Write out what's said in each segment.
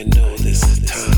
I know this is time.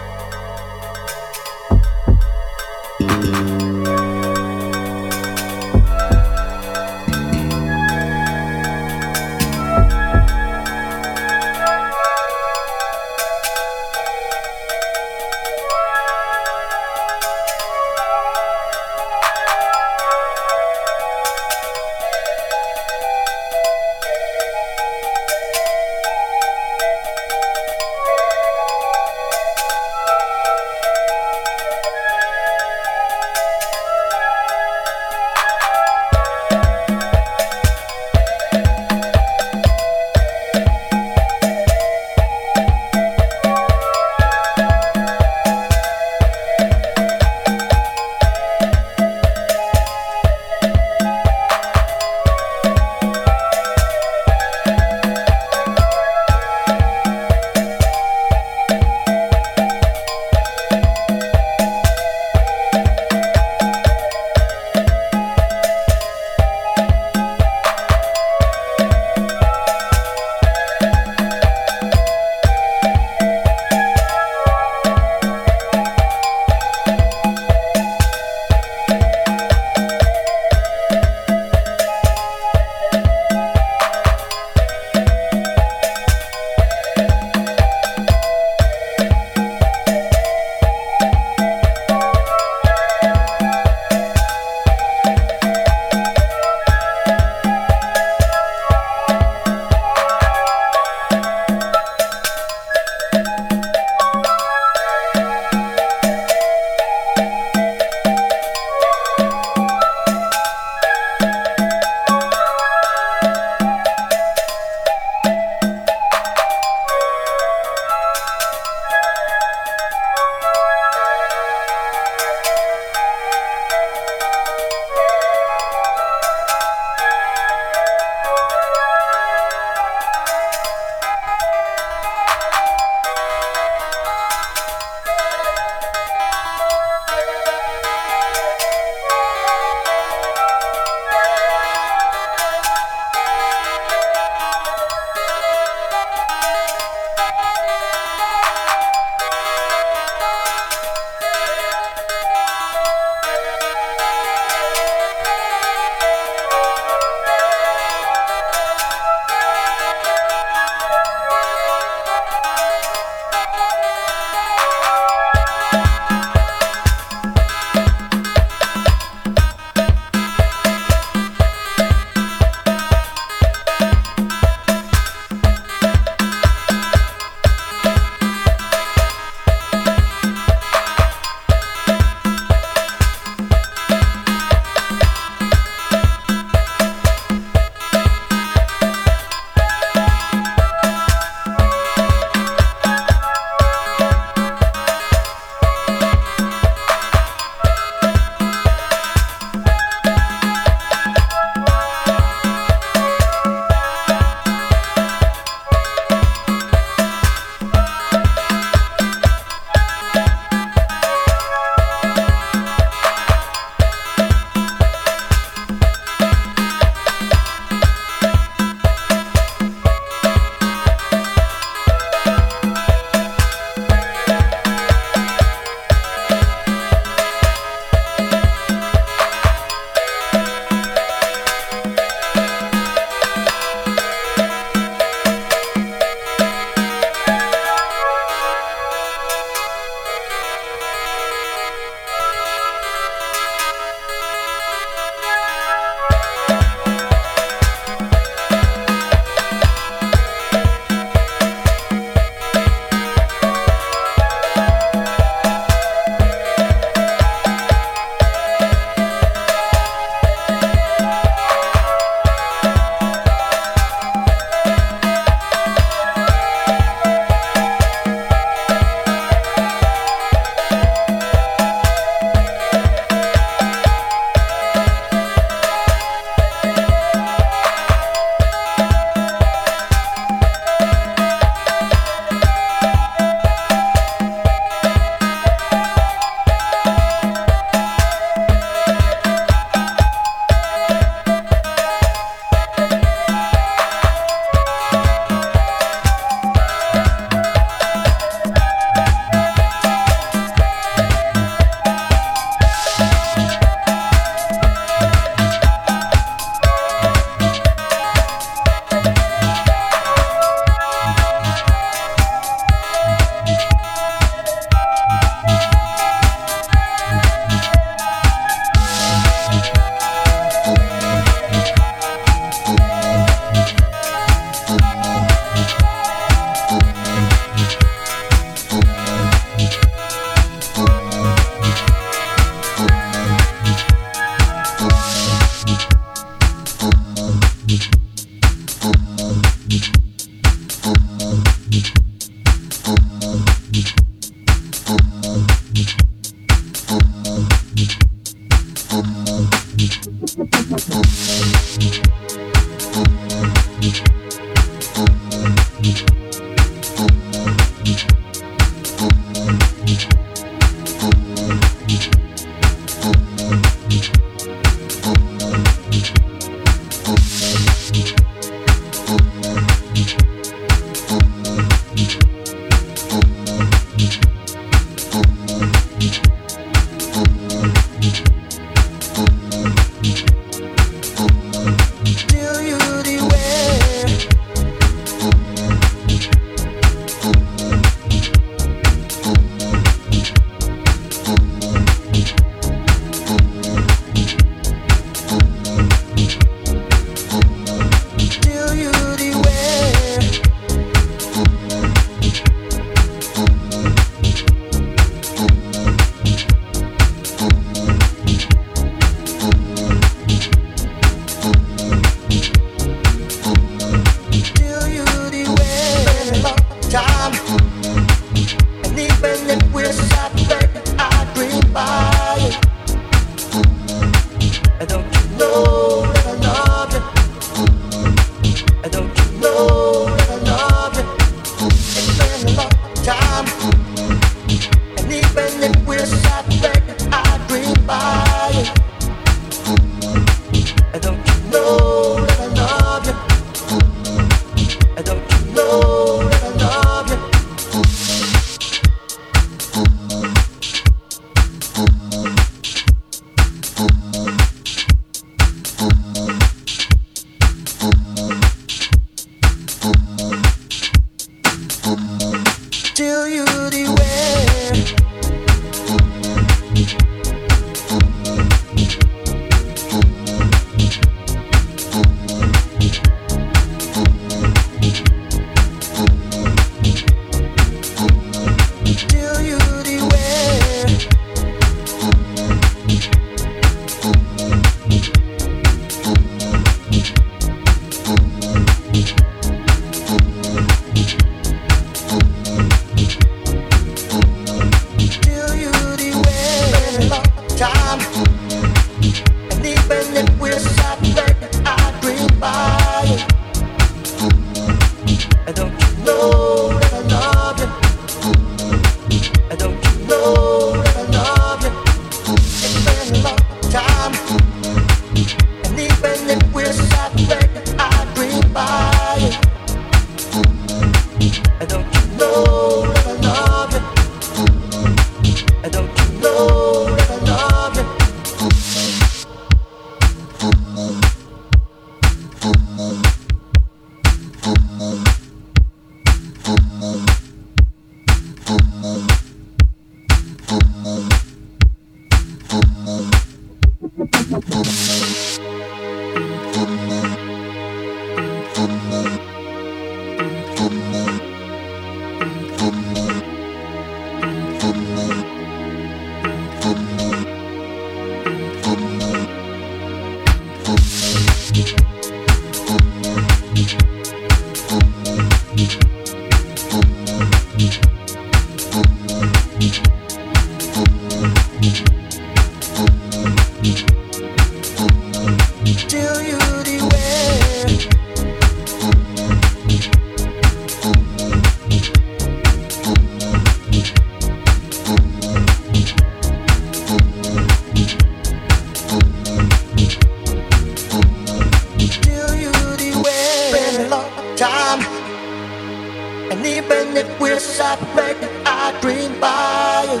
places I've been I dream by you.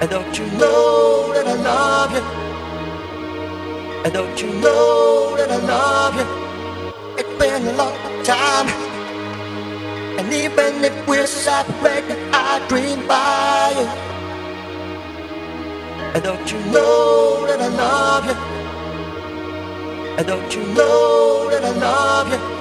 And don't you know that I love you? And don't you know that I love you? It's been a long time. And even if we're separated, I dream by you. And don't you know that I love you? And don't you know that I love you?